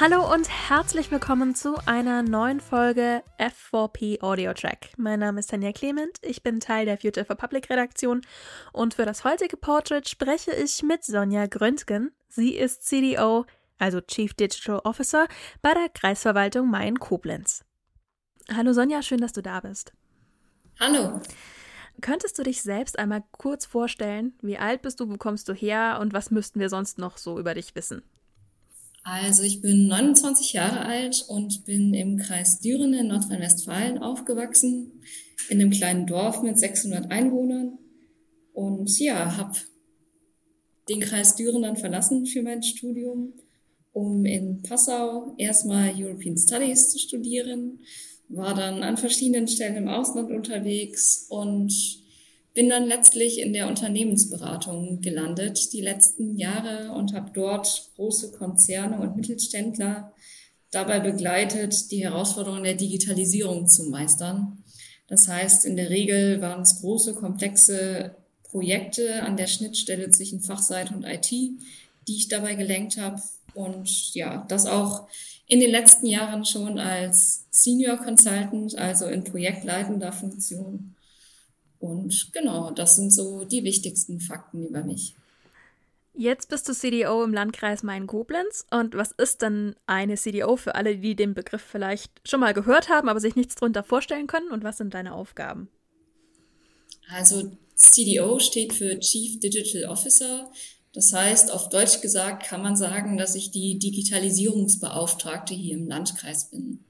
Hallo und herzlich willkommen zu einer neuen Folge F4P Audio Track. Mein Name ist Tanja Clement, ich bin Teil der Future for Public Redaktion und für das heutige Portrait spreche ich mit Sonja Gröntgen. Sie ist CDO, also Chief Digital Officer, bei der Kreisverwaltung Main-Koblenz. Hallo Sonja, schön, dass du da bist. Hallo. Könntest du dich selbst einmal kurz vorstellen? Wie alt bist du, wo kommst du her und was müssten wir sonst noch so über dich wissen? Also ich bin 29 Jahre alt und bin im Kreis Düren in Nordrhein-Westfalen aufgewachsen, in einem kleinen Dorf mit 600 Einwohnern. Und ja, habe den Kreis Düren dann verlassen für mein Studium, um in Passau erstmal European Studies zu studieren, war dann an verschiedenen Stellen im Ausland unterwegs und bin dann letztlich in der Unternehmensberatung gelandet die letzten Jahre und habe dort große Konzerne und Mittelständler dabei begleitet, die Herausforderungen der Digitalisierung zu meistern. Das heißt, in der Regel waren es große, komplexe Projekte an der Schnittstelle zwischen Fachseite und IT, die ich dabei gelenkt habe. Und ja, das auch in den letzten Jahren schon als Senior Consultant, also in projektleitender Funktion. Und genau, das sind so die wichtigsten Fakten über mich. Jetzt bist du CDO im Landkreis Main-Koblenz. Und was ist denn eine CDO für alle, die den Begriff vielleicht schon mal gehört haben, aber sich nichts darunter vorstellen können? Und was sind deine Aufgaben? Also CDO steht für Chief Digital Officer. Das heißt, auf Deutsch gesagt kann man sagen, dass ich die Digitalisierungsbeauftragte hier im Landkreis bin.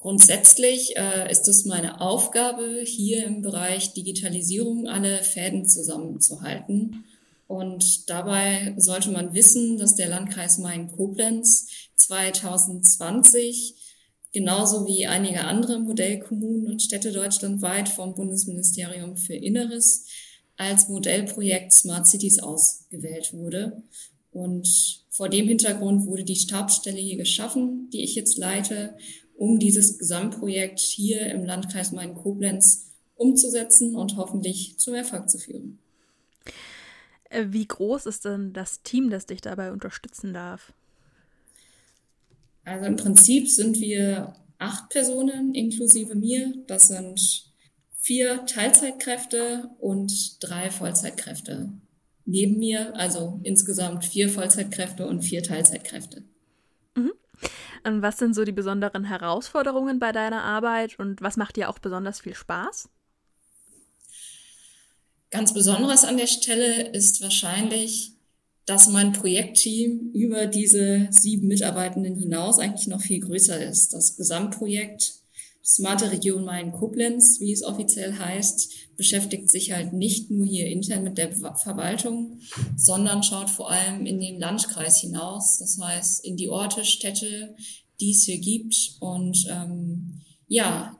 Grundsätzlich äh, ist es meine Aufgabe, hier im Bereich Digitalisierung alle Fäden zusammenzuhalten. Und dabei sollte man wissen, dass der Landkreis Main-Koblenz 2020 genauso wie einige andere Modellkommunen und Städte deutschlandweit vom Bundesministerium für Inneres als Modellprojekt Smart Cities ausgewählt wurde. Und vor dem Hintergrund wurde die Stabsstelle hier geschaffen, die ich jetzt leite um dieses Gesamtprojekt hier im Landkreis Main-Koblenz umzusetzen und hoffentlich zum Erfolg zu führen. Äh, wie groß ist denn das Team, das dich dabei unterstützen darf? Also im Prinzip sind wir acht Personen inklusive mir. Das sind vier Teilzeitkräfte und drei Vollzeitkräfte neben mir. Also insgesamt vier Vollzeitkräfte und vier Teilzeitkräfte. Ähm, was sind so die besonderen Herausforderungen bei deiner Arbeit und was macht dir auch besonders viel Spaß? Ganz Besonderes an der Stelle ist wahrscheinlich, dass mein Projektteam über diese sieben Mitarbeitenden hinaus eigentlich noch viel größer ist. Das Gesamtprojekt Smarte Region Main-Koblenz, wie es offiziell heißt, beschäftigt sich halt nicht nur hier intern mit der Verwaltung, sondern schaut vor allem in den Landkreis hinaus, das heißt in die Orte, Städte, die es hier gibt. Und ähm, ja,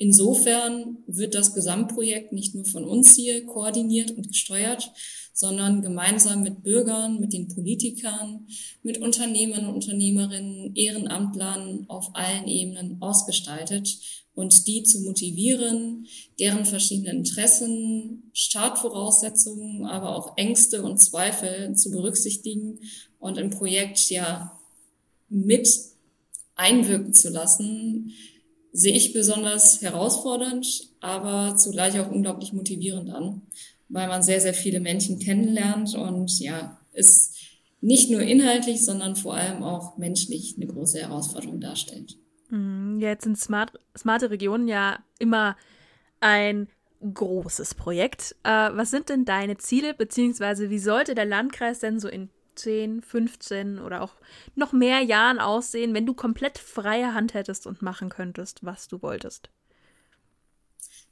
insofern wird das Gesamtprojekt nicht nur von uns hier koordiniert und gesteuert, sondern gemeinsam mit Bürgern, mit den Politikern, mit Unternehmern und Unternehmerinnen, Ehrenamtlern auf allen Ebenen ausgestaltet und die zu motivieren, deren verschiedenen Interessen, Startvoraussetzungen, aber auch Ängste und Zweifel zu berücksichtigen und im Projekt ja mit einwirken zu lassen, sehe ich besonders herausfordernd, aber zugleich auch unglaublich motivierend an weil man sehr, sehr viele Menschen kennenlernt und ja, es nicht nur inhaltlich, sondern vor allem auch menschlich eine große Herausforderung darstellt. Mhm, ja, jetzt sind Smart, smarte Regionen ja immer ein großes Projekt. Äh, was sind denn deine Ziele, beziehungsweise wie sollte der Landkreis denn so in 10, 15 oder auch noch mehr Jahren aussehen, wenn du komplett freie Hand hättest und machen könntest, was du wolltest?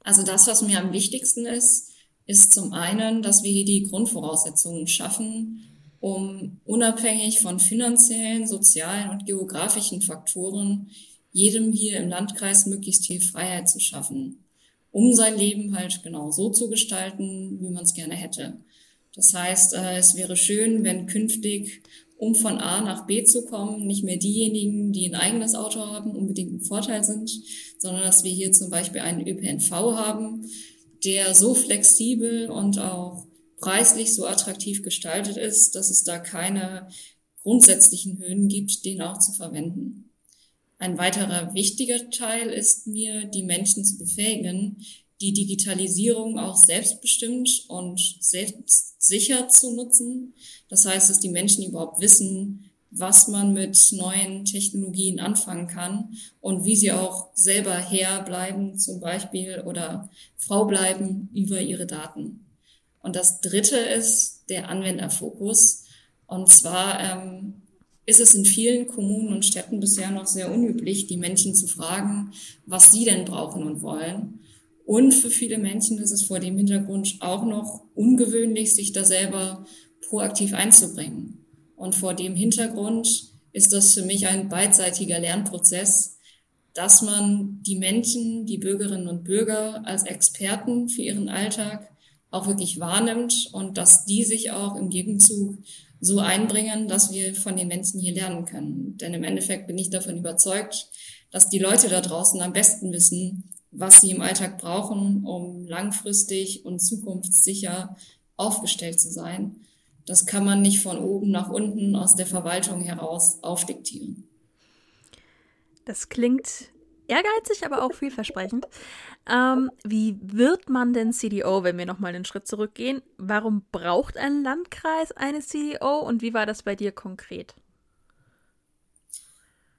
Also das, was mir am wichtigsten ist, ist zum einen, dass wir hier die Grundvoraussetzungen schaffen, um unabhängig von finanziellen, sozialen und geografischen Faktoren jedem hier im Landkreis möglichst viel Freiheit zu schaffen, um sein Leben halt genau so zu gestalten, wie man es gerne hätte. Das heißt, äh, es wäre schön, wenn künftig, um von A nach B zu kommen, nicht mehr diejenigen, die ein eigenes Auto haben, unbedingt ein Vorteil sind, sondern dass wir hier zum Beispiel einen ÖPNV haben, der so flexibel und auch preislich so attraktiv gestaltet ist, dass es da keine grundsätzlichen Hürden gibt, den auch zu verwenden. Ein weiterer wichtiger Teil ist mir, die Menschen zu befähigen, die Digitalisierung auch selbstbestimmt und selbstsicher zu nutzen. Das heißt, dass die Menschen überhaupt wissen, was man mit neuen Technologien anfangen kann und wie sie auch selber Herr bleiben zum Beispiel oder Frau bleiben über ihre Daten. Und das Dritte ist der Anwenderfokus. Und zwar ähm, ist es in vielen Kommunen und Städten bisher noch sehr unüblich, die Menschen zu fragen, was sie denn brauchen und wollen. Und für viele Menschen ist es vor dem Hintergrund auch noch ungewöhnlich, sich da selber proaktiv einzubringen. Und vor dem Hintergrund ist das für mich ein beidseitiger Lernprozess, dass man die Menschen, die Bürgerinnen und Bürger als Experten für ihren Alltag auch wirklich wahrnimmt und dass die sich auch im Gegenzug so einbringen, dass wir von den Menschen hier lernen können. Denn im Endeffekt bin ich davon überzeugt, dass die Leute da draußen am besten wissen, was sie im Alltag brauchen, um langfristig und zukunftssicher aufgestellt zu sein. Das kann man nicht von oben nach unten aus der Verwaltung heraus aufdiktieren. Das klingt ehrgeizig, aber auch vielversprechend. Ähm, wie wird man denn CDO, wenn wir nochmal einen Schritt zurückgehen? Warum braucht ein Landkreis eine CDO und wie war das bei dir konkret?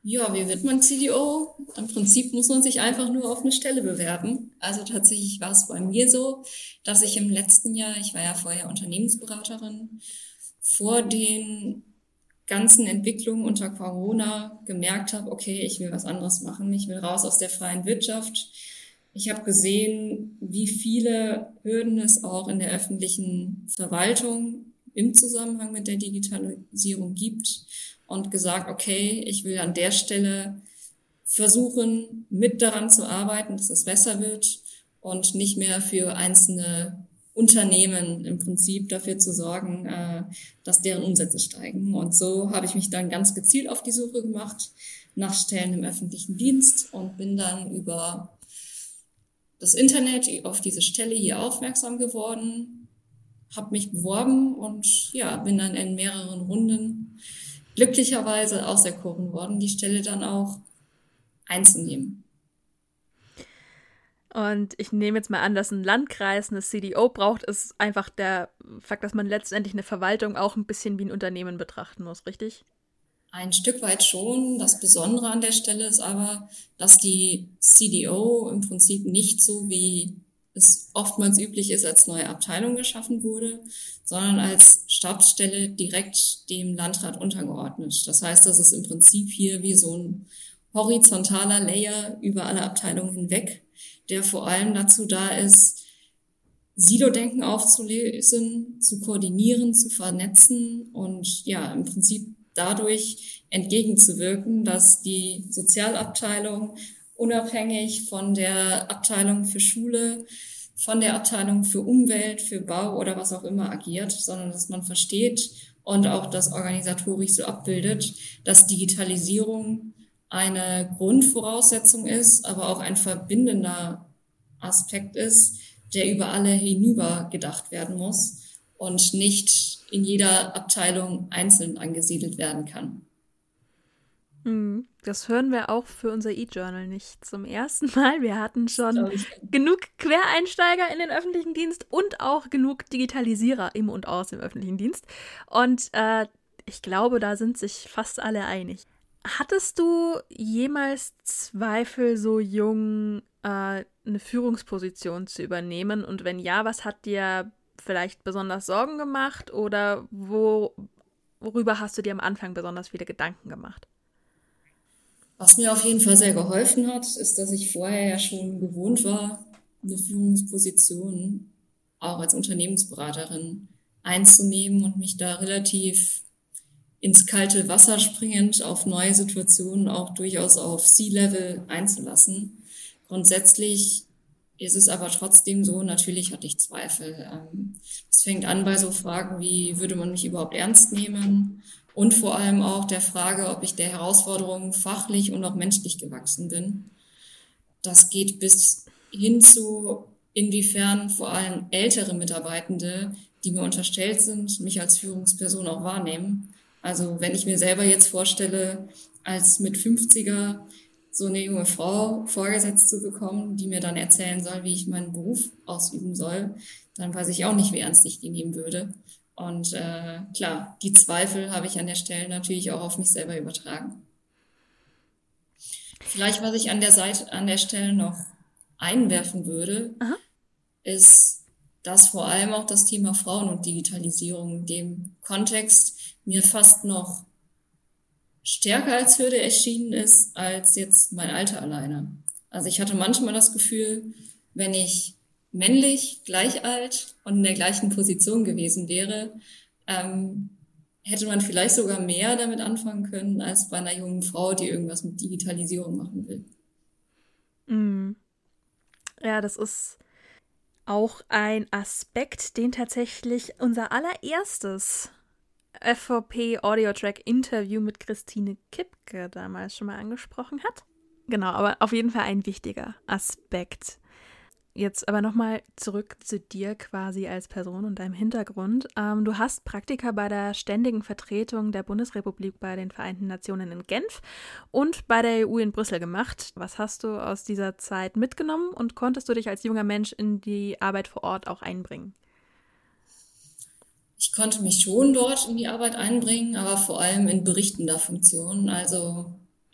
Ja, wie wird man CDO? Im Prinzip muss man sich einfach nur auf eine Stelle bewerben. Also tatsächlich war es bei mir so, dass ich im letzten Jahr, ich war ja vorher Unternehmensberaterin, vor den ganzen Entwicklungen unter Corona gemerkt habe, okay, ich will was anderes machen. Ich will raus aus der freien Wirtschaft. Ich habe gesehen, wie viele Hürden es auch in der öffentlichen Verwaltung im Zusammenhang mit der Digitalisierung gibt und gesagt, okay, ich will an der Stelle versuchen, mit daran zu arbeiten, dass es besser wird und nicht mehr für einzelne Unternehmen im Prinzip dafür zu sorgen, äh, dass deren Umsätze steigen. Und so habe ich mich dann ganz gezielt auf die Suche gemacht nach Stellen im öffentlichen Dienst und bin dann über das Internet auf diese Stelle hier aufmerksam geworden, habe mich beworben und ja, bin dann in mehreren Runden glücklicherweise auserkoren worden, die Stelle dann auch einzunehmen. Und ich nehme jetzt mal an, dass ein Landkreis eine CDO braucht, ist einfach der Fakt, dass man letztendlich eine Verwaltung auch ein bisschen wie ein Unternehmen betrachten muss, richtig? Ein Stück weit schon. Das Besondere an der Stelle ist aber, dass die CDO im Prinzip nicht so wie es oftmals üblich ist, als neue Abteilung geschaffen wurde, sondern als Stabsstelle direkt dem Landrat untergeordnet. Das heißt, das ist im Prinzip hier wie so ein horizontaler Layer über alle Abteilungen hinweg der vor allem dazu da ist, Silo-Denken aufzulösen, zu koordinieren, zu vernetzen und ja, im Prinzip dadurch entgegenzuwirken, dass die Sozialabteilung unabhängig von der Abteilung für Schule, von der Abteilung für Umwelt, für Bau oder was auch immer agiert, sondern dass man versteht und auch das organisatorisch so abbildet, dass Digitalisierung eine Grundvoraussetzung ist, aber auch ein verbindender Aspekt ist, der über alle hinüber gedacht werden muss und nicht in jeder Abteilung einzeln angesiedelt werden kann. Hm, das hören wir auch für unser E-Journal nicht zum ersten Mal. Wir hatten schon genug Quereinsteiger in den öffentlichen Dienst und auch genug Digitalisierer im und aus dem öffentlichen Dienst. Und äh, ich glaube, da sind sich fast alle einig. Hattest du jemals Zweifel, so jung äh, eine Führungsposition zu übernehmen? Und wenn ja, was hat dir vielleicht besonders Sorgen gemacht oder wo, worüber hast du dir am Anfang besonders viele Gedanken gemacht? Was mir auf jeden Fall sehr geholfen hat, ist, dass ich vorher ja schon gewohnt war, eine Führungsposition auch als Unternehmensberaterin einzunehmen und mich da relativ ins kalte Wasser springend auf neue Situationen auch durchaus auf Sea-Level einzulassen. Grundsätzlich ist es aber trotzdem so, natürlich hatte ich Zweifel. Ähm, es fängt an bei so Fragen wie, würde man mich überhaupt ernst nehmen? Und vor allem auch der Frage, ob ich der Herausforderung fachlich und auch menschlich gewachsen bin. Das geht bis hin zu, inwiefern vor allem ältere Mitarbeitende, die mir unterstellt sind, mich als Führungsperson auch wahrnehmen Also wenn ich mir selber jetzt vorstelle, als mit 50er so eine junge Frau vorgesetzt zu bekommen, die mir dann erzählen soll, wie ich meinen Beruf ausüben soll, dann weiß ich auch nicht, wie ernst ich die nehmen würde. Und äh, klar, die Zweifel habe ich an der Stelle natürlich auch auf mich selber übertragen. Vielleicht, was ich an der Seite, an der Stelle noch einwerfen würde, Aha. ist, dass vor allem auch das Thema Frauen und Digitalisierung in dem Kontext mir fast noch stärker als Hürde erschienen ist, als jetzt mein Alter alleine. Also ich hatte manchmal das Gefühl, wenn ich männlich, gleich alt und in der gleichen Position gewesen wäre, ähm, hätte man vielleicht sogar mehr damit anfangen können, als bei einer jungen Frau, die irgendwas mit Digitalisierung machen will. Mm. Ja, das ist auch ein Aspekt, den tatsächlich unser allererstes FVP Audio Track Interview mit Christine Kipke damals schon mal angesprochen hat. Genau, aber auf jeden Fall ein wichtiger Aspekt. Jetzt aber nochmal zurück zu dir quasi als Person und deinem Hintergrund. Ähm, du hast Praktika bei der ständigen Vertretung der Bundesrepublik bei den Vereinten Nationen in Genf und bei der EU in Brüssel gemacht. Was hast du aus dieser Zeit mitgenommen und konntest du dich als junger Mensch in die Arbeit vor Ort auch einbringen? Ich konnte mich schon dort in die Arbeit einbringen, aber vor allem in berichtender Funktion. Also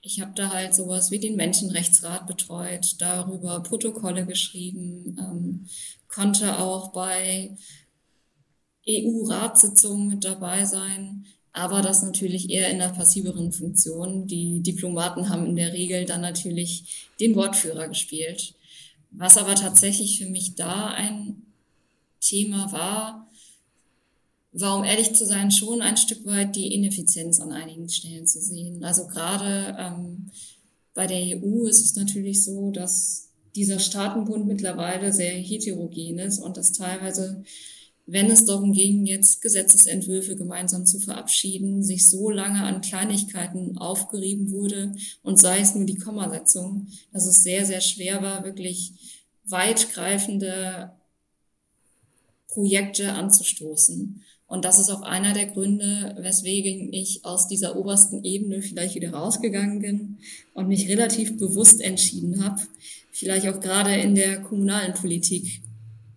ich habe da halt sowas wie den Menschenrechtsrat betreut, darüber Protokolle geschrieben, ähm, konnte auch bei EU-Ratssitzungen mit dabei sein, aber das natürlich eher in der passiveren Funktion. Die Diplomaten haben in der Regel dann natürlich den Wortführer gespielt. Was aber tatsächlich für mich da ein Thema war, war, um ehrlich zu sein, schon ein Stück weit die Ineffizienz an einigen Stellen zu sehen. Also gerade ähm, bei der EU ist es natürlich so, dass dieser Staatenbund mittlerweile sehr heterogen ist und dass teilweise, wenn es darum ging, jetzt Gesetzesentwürfe gemeinsam zu verabschieden, sich so lange an Kleinigkeiten aufgerieben wurde und sei es nur die Kommasetzung, dass es sehr, sehr schwer war, wirklich weitgreifende Projekte anzustoßen. Und das ist auch einer der Gründe, weswegen ich aus dieser obersten Ebene vielleicht wieder rausgegangen bin und mich relativ bewusst entschieden habe, vielleicht auch gerade in der kommunalen Politik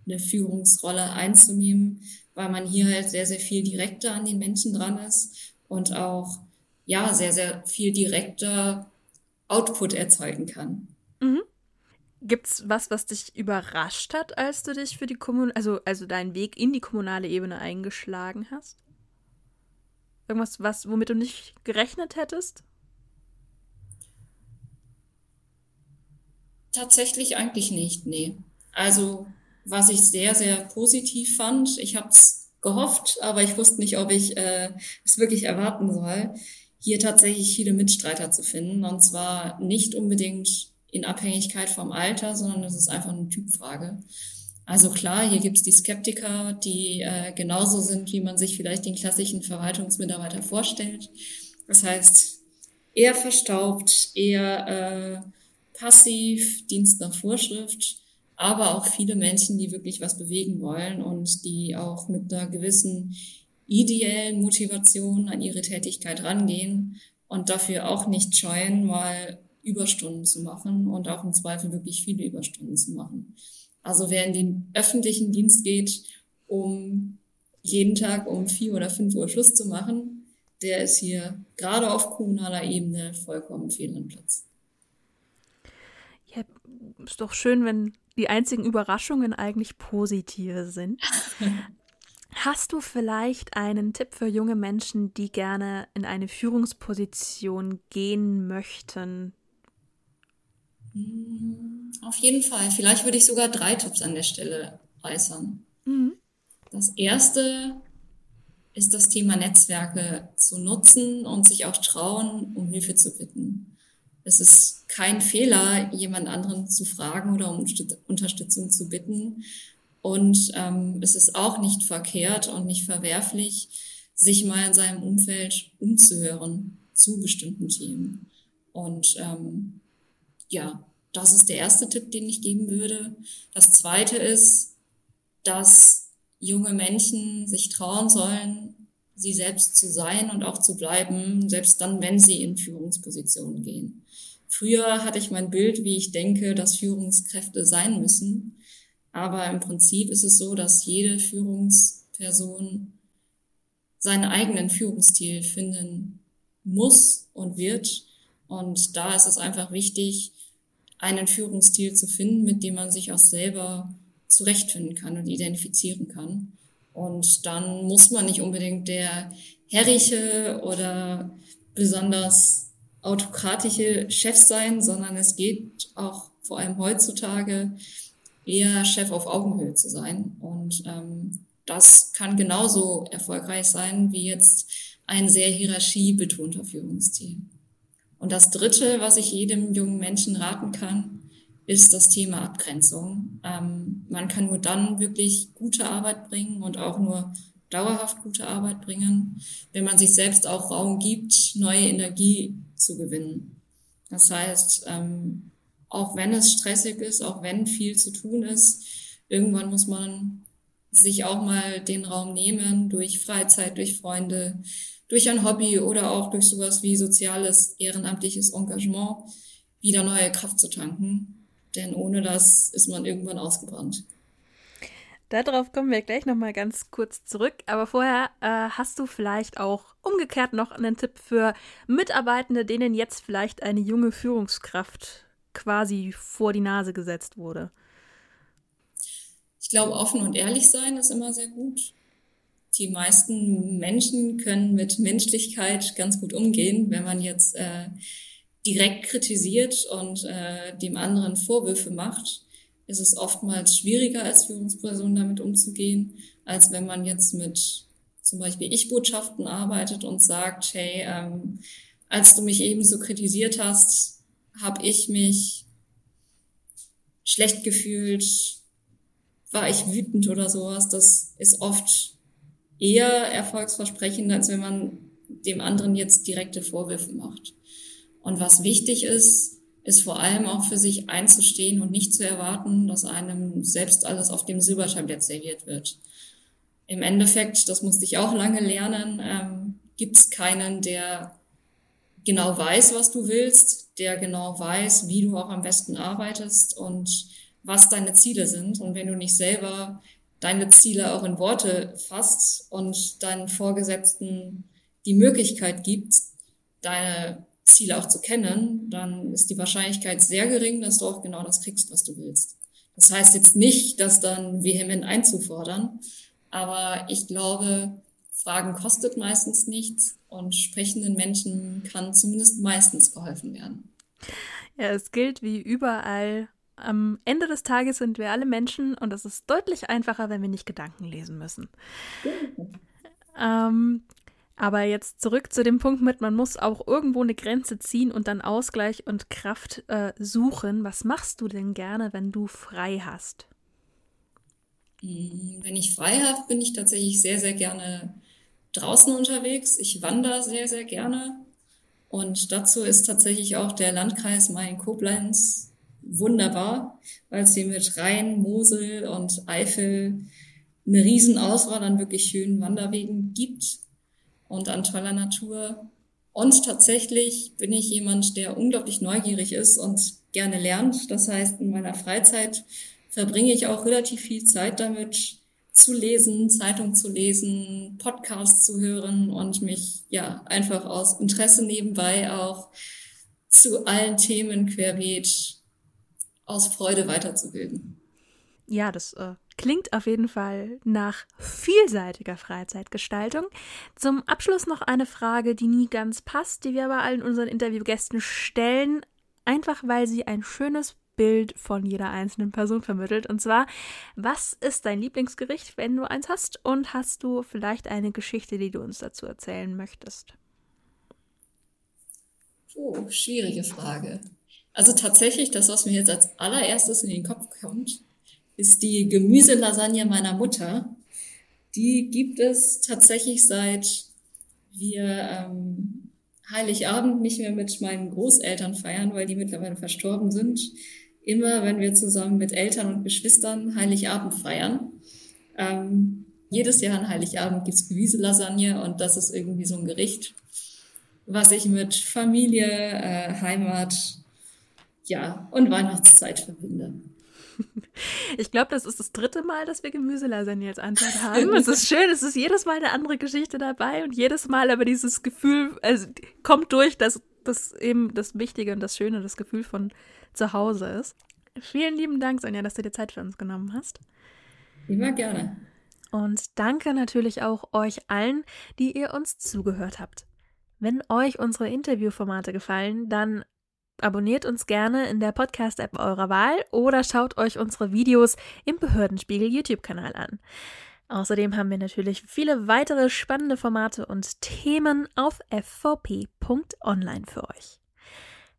eine Führungsrolle einzunehmen, weil man hier halt sehr, sehr viel direkter an den Menschen dran ist und auch, ja, sehr, sehr viel direkter Output erzeugen kann. Mhm. Gibt's was, was dich überrascht hat, als du dich für die Kommun also also deinen Weg in die kommunale Ebene eingeschlagen hast? Irgendwas, was womit du nicht gerechnet hättest? Tatsächlich eigentlich nicht, nee. Also, was ich sehr, sehr positiv fand, ich habe es gehofft, aber ich wusste nicht, ob ich äh, es wirklich erwarten soll, hier tatsächlich viele Mitstreiter zu finden. Und zwar nicht unbedingt in Abhängigkeit vom Alter, sondern es ist einfach eine Typfrage. Also klar, hier gibt's die Skeptiker, die äh, genauso sind, wie man sich vielleicht den klassischen Verwaltungsmitarbeiter vorstellt. Das heißt, eher verstaubt, eher äh, passiv, Dienst nach Vorschrift, aber auch viele Menschen, die wirklich was bewegen wollen und die auch mit einer gewissen ideellen Motivation an ihre Tätigkeit rangehen und dafür auch nicht scheuen, mal Überstunden zu machen und auch im Zweifel wirklich viele Überstunden zu machen. Also wer in den öffentlichen Dienst geht, um jeden Tag um vier oder fünf Uhr Schluss zu machen, der ist hier gerade auf kommunaler Ebene vollkommen fehl am Platz. Ja, ist doch schön, wenn die einzigen Überraschungen eigentlich positive sind. Hast du vielleicht einen Tipp für junge Menschen, die gerne in eine Führungsposition gehen möchten, auf jeden Fall. Vielleicht würde ich sogar drei Tipps an der Stelle äußern. Mhm. Das erste ist das Thema Netzwerke zu nutzen und sich auch trauen, um Hilfe zu bitten. Es ist kein Fehler, jemand anderen zu fragen oder um Unterstützung zu bitten. Und ähm, es ist auch nicht verkehrt und nicht verwerflich, sich mal in seinem Umfeld umzuhören zu bestimmten Themen. Und ähm, ja, das ist der erste Tipp, den ich geben würde. Das zweite ist, dass junge Menschen sich trauen sollen, sie selbst zu sein und auch zu bleiben, selbst dann, wenn sie in Führungspositionen gehen. Früher hatte ich mein Bild, wie ich denke, dass Führungskräfte sein müssen. Aber im Prinzip ist es so, dass jede Führungsperson seinen eigenen Führungsstil finden muss und wird. Und da ist es einfach wichtig, einen Führungsstil zu finden, mit dem man sich auch selber zurechtfinden kann und identifizieren kann. Und dann muss man nicht unbedingt der herrliche oder besonders autokratische Chef sein, sondern es geht auch vor allem heutzutage eher Chef auf Augenhöhe zu sein. Und ähm, das kann genauso erfolgreich sein wie jetzt ein sehr hierarchiebetonter Führungsstil. Und das Dritte, was ich jedem jungen Menschen raten kann, ist das Thema Abgrenzung. Ähm, man kann nur dann wirklich gute Arbeit bringen und auch nur dauerhaft gute Arbeit bringen, wenn man sich selbst auch Raum gibt, neue Energie zu gewinnen. Das heißt, ähm, auch wenn es stressig ist, auch wenn viel zu tun ist, irgendwann muss man sich auch mal den Raum nehmen durch Freizeit, durch Freunde, durch ein Hobby oder auch durch sowas wie soziales, ehrenamtliches Engagement wieder neue Kraft zu tanken. Denn ohne das ist man irgendwann ausgebrannt. Darauf kommen wir gleich nochmal ganz kurz zurück. Aber vorher äh, hast du vielleicht auch umgekehrt noch einen Tipp für Mitarbeitende, denen jetzt vielleicht eine junge Führungskraft quasi vor die Nase gesetzt wurde. Ich glaube, offen und ehrlich sein ist immer sehr gut. Die meisten Menschen können mit Menschlichkeit ganz gut umgehen, wenn man jetzt äh, direkt kritisiert und äh, dem anderen Vorwürfe macht, ist es oftmals schwieriger als Führungsperson damit umzugehen, als wenn man jetzt mit zum Beispiel Ich-Botschaften arbeitet und sagt, hey, ähm, als du mich eben so kritisiert hast, habe ich mich schlecht gefühlt, war ich wütend oder sowas. Das ist oft eher erfolgsversprechend, als wenn man dem anderen jetzt direkte Vorwürfe macht. Und was wichtig ist, ist vor allem auch für sich einzustehen und nicht zu erwarten, dass einem selbst alles auf dem Silbertablett serviert wird. Im Endeffekt, das musste ich auch lange lernen, ähm, gibt es keinen, der genau weiß, was du willst, der genau weiß, wie du auch am besten arbeitest und was deine Ziele sind. Und wenn du nicht selber deine Ziele auch in Worte fasst und deinen Vorgesetzten die Möglichkeit gibt, deine Ziele auch zu kennen, dann ist die Wahrscheinlichkeit sehr gering, dass du auch genau das kriegst, was du willst. Das heißt jetzt nicht, das dann vehement einzufordern, aber ich glaube, Fragen kostet meistens nichts und sprechenden Menschen kann zumindest meistens geholfen werden. Ja, es gilt wie überall am Ende des Tages sind wir alle Menschen und es ist deutlich einfacher, wenn wir nicht Gedanken lesen müssen. ähm, aber jetzt zurück zu dem Punkt mit, man muss auch irgendwo eine Grenze ziehen und dann Ausgleich und Kraft äh, suchen. Was machst du denn gerne, wenn du frei hast? Hm, wenn ich frei habe, bin ich tatsächlich sehr, sehr gerne draußen unterwegs. Ich wandere sehr, sehr gerne. Und dazu ist tatsächlich auch der Landkreis Main-Koblenz wunderbar, weil es hier mit Rhein, Mosel und Eifel eine Riesenauswahl an wirklich schönen Wanderwegen gibt und an toller Natur. Und tatsächlich bin ich jemand, der unglaublich neugierig ist und gerne lernt. Das heißt, in meiner Freizeit verbringe ich auch relativ viel Zeit damit, zu lesen, Zeitung zu lesen, Podcasts zu hören und mich ja einfach aus Interesse nebenbei auch zu allen Themen querbeet aus Freude weiterzubilden. Ja, das äh, klingt auf jeden Fall nach vielseitiger Freizeitgestaltung. Zum Abschluss noch eine Frage, die nie ganz passt, die wir aber allen unseren Interviewgästen stellen, einfach weil sie ein schönes Bild von jeder einzelnen Person vermittelt. Und zwar, was ist dein Lieblingsgericht, wenn du eins hast? Und hast du vielleicht eine Geschichte, die du uns dazu erzählen möchtest? Oh, schwierige Frage. Also tatsächlich, das, was mir jetzt als allererstes in den Kopf kommt, ist die Gemüselasagne meiner Mutter. Die gibt es tatsächlich seit wir ähm, Heiligabend nicht mehr mit meinen Großeltern feiern, weil die mittlerweile verstorben sind. Immer, wenn wir zusammen mit Eltern und Geschwistern Heiligabend feiern. Ähm, jedes Jahr an Heiligabend gibt's Gemüselasagne und das ist irgendwie so ein Gericht, was ich mit Familie, äh, Heimat, ja, und Weihnachtszeit verbinde. Ich glaube, das ist das dritte Mal, dass wir Gemüselasagne als Antwort haben. es ist schön, es ist jedes Mal eine andere Geschichte dabei und jedes Mal aber dieses Gefühl, also kommt durch, dass das eben das Wichtige und das Schöne, das Gefühl von zu Hause ist. Vielen lieben Dank, Sonja, dass du dir Zeit für uns genommen hast. Immer gerne. Und danke natürlich auch euch allen, die ihr uns zugehört habt. Wenn euch unsere Interviewformate gefallen, dann abonniert uns gerne in der Podcast-App eurer Wahl oder schaut euch unsere Videos im Behördenspiegel YouTube-Kanal an. Außerdem haben wir natürlich viele weitere spannende Formate und Themen auf fvp.online für euch.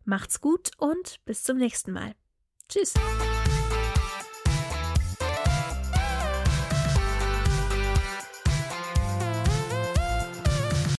Macht's gut und bis zum nächsten Mal. Tschüss.